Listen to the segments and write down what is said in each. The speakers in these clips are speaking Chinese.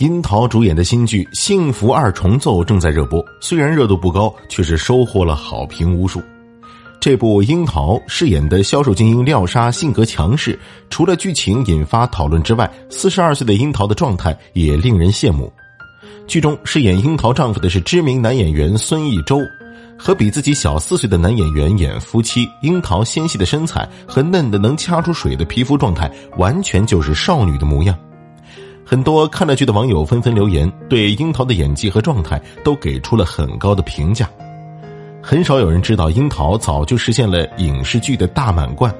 樱桃主演的新剧《幸福二重奏》正在热播，虽然热度不高，却是收获了好评无数。这部樱桃饰演的销售精英廖莎性格强势，除了剧情引发讨论之外，四十二岁的樱桃的状态也令人羡慕。剧中饰演樱桃丈夫的是知名男演员孙艺洲，和比自己小四岁的男演员演夫妻。樱桃纤细的身材和嫩的能掐出水的皮肤状态，完全就是少女的模样。很多看了剧的网友纷纷留言，对樱桃的演技和状态都给出了很高的评价。很少有人知道，樱桃早就实现了影视剧的大满贯。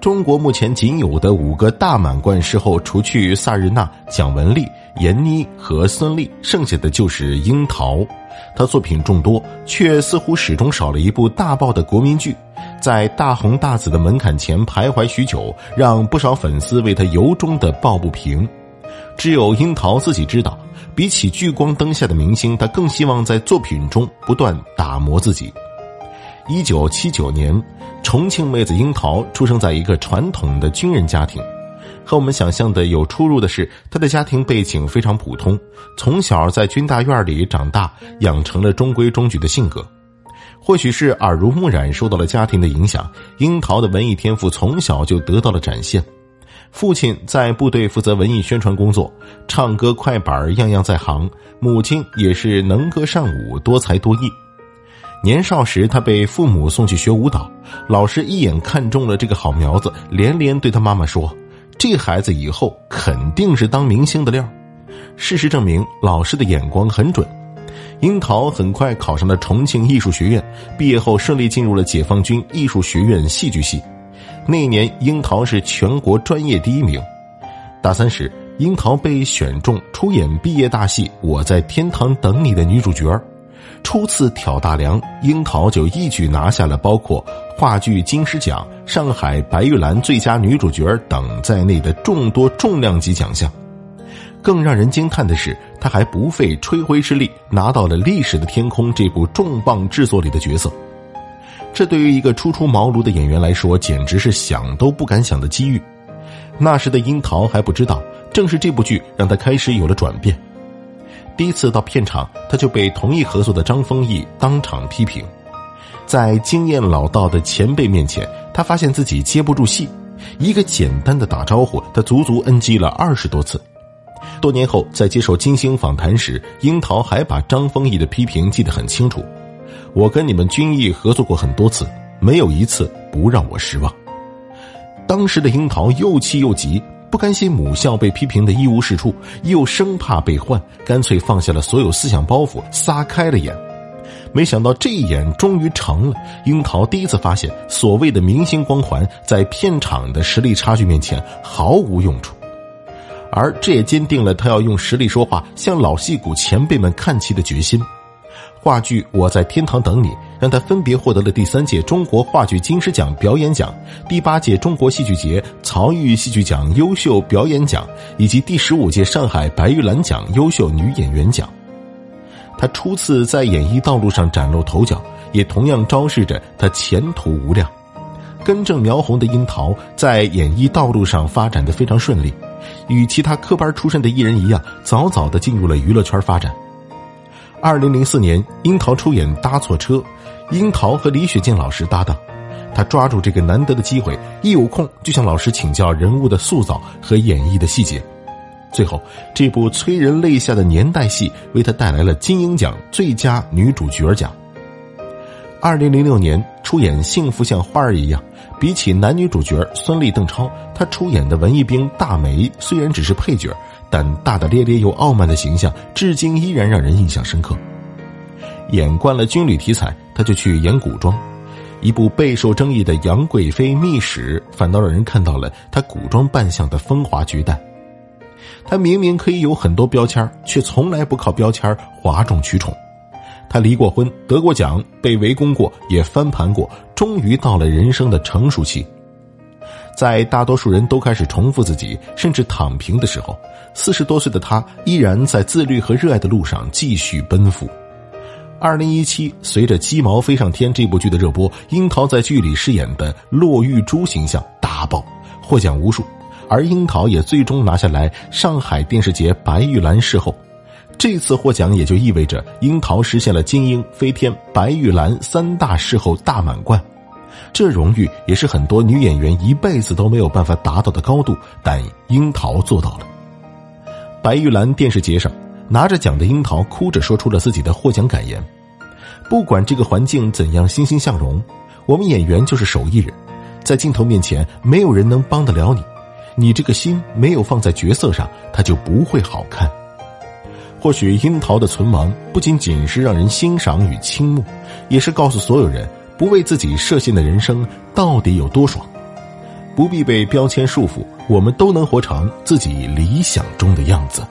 中国目前仅有的五个大满贯视后，除去萨日娜、蒋雯丽、闫妮和孙俪，剩下的就是樱桃。她作品众多，却似乎始终少了一部大爆的国民剧，在大红大紫的门槛前徘徊许久，让不少粉丝为她由衷的抱不平。只有樱桃自己知道，比起聚光灯下的明星，她更希望在作品中不断打磨自己。一九七九年，重庆妹子樱桃出生在一个传统的军人家庭，和我们想象的有出入的是，她的家庭背景非常普通，从小在军大院里长大，养成了中规中矩的性格。或许是耳濡目染，受到了家庭的影响，樱桃的文艺天赋从小就得到了展现。父亲在部队负责文艺宣传工作，唱歌快板样样在行。母亲也是能歌善舞，多才多艺。年少时，他被父母送去学舞蹈，老师一眼看中了这个好苗子，连连对他妈妈说：“这孩子以后肯定是当明星的料。”事实证明，老师的眼光很准。樱桃很快考上了重庆艺术学院，毕业后顺利进入了解放军艺术学院戏剧系。那年，樱桃是全国专业第一名。大三时，樱桃被选中出演毕业大戏《我在天堂等你》的女主角初次挑大梁，樱桃就一举拿下了包括话剧金狮奖、上海白玉兰最佳女主角等在内的众多重量级奖项。更让人惊叹的是，她还不费吹灰之力拿到了《历史的天空》这部重磅制作里的角色。这对于一个初出茅庐的演员来说，简直是想都不敢想的机遇。那时的樱桃还不知道，正是这部剧让他开始有了转变。第一次到片场，他就被同意合作的张丰毅当场批评。在经验老道的前辈面前，他发现自己接不住戏。一个简单的打招呼，他足足 NG 了二十多次。多年后，在接受金星访谈时，樱桃还把张丰毅的批评记得很清楚。我跟你们军艺合作过很多次，没有一次不让我失望。当时的樱桃又气又急，不甘心母校被批评的一无是处，又生怕被换，干脆放下了所有思想包袱，撒开了眼。没想到这一眼终于成了，樱桃第一次发现，所谓的明星光环在片场的实力差距面前毫无用处，而这也坚定了他要用实力说话，向老戏骨前辈们看齐的决心。话剧《我在天堂等你》让他分别获得了第三届中国话剧金狮奖表演奖、第八届中国戏剧节曹禺戏剧奖优秀表演奖以及第十五届上海白玉兰奖优秀女演员奖。他初次在演艺道路上崭露头角，也同样昭示着他前途无量。根正苗红的樱桃在演艺道路上发展的非常顺利，与其他科班出身的艺人一样，早早的进入了娱乐圈发展。二零零四年，樱桃出演《搭错车》，樱桃和李雪健老师搭档，他抓住这个难得的机会，一有空就向老师请教人物的塑造和演绎的细节。最后，这部催人泪下的年代戏为他带来了金鹰奖最佳女主角奖。二零零六年出演《幸福像花儿一样》，比起男女主角孙俪、邓超，他出演的文艺兵大梅虽然只是配角。但大大咧咧又傲慢的形象，至今依然让人印象深刻。演惯了军旅题材，他就去演古装。一部备受争议的《杨贵妃秘史》，反倒让人看到了他古装扮相的风华绝代。他明明可以有很多标签，却从来不靠标签哗众取宠。他离过婚，得过奖，被围攻过，也翻盘过，终于到了人生的成熟期。在大多数人都开始重复自己，甚至躺平的时候，四十多岁的他依然在自律和热爱的路上继续奔赴。二零一七，随着《鸡毛飞上天》这部剧的热播，樱桃在剧里饰演的骆玉珠形象大爆，获奖无数，而樱桃也最终拿下来上海电视节白玉兰视后。这次获奖也就意味着樱桃实现了金鹰、飞天、白玉兰三大事后大满贯，这荣誉也是很多女演员一辈子都没有办法达到的高度，但樱桃做到了。白玉兰电视节上，拿着奖的樱桃哭着说出了自己的获奖感言：“不管这个环境怎样欣欣向荣，我们演员就是手艺人，在镜头面前没有人能帮得了你，你这个心没有放在角色上，它就不会好看。”或许樱桃的存亡不仅仅是让人欣赏与倾慕，也是告诉所有人，不为自己设限的人生到底有多爽。不必被标签束缚，我们都能活成自己理想中的样子。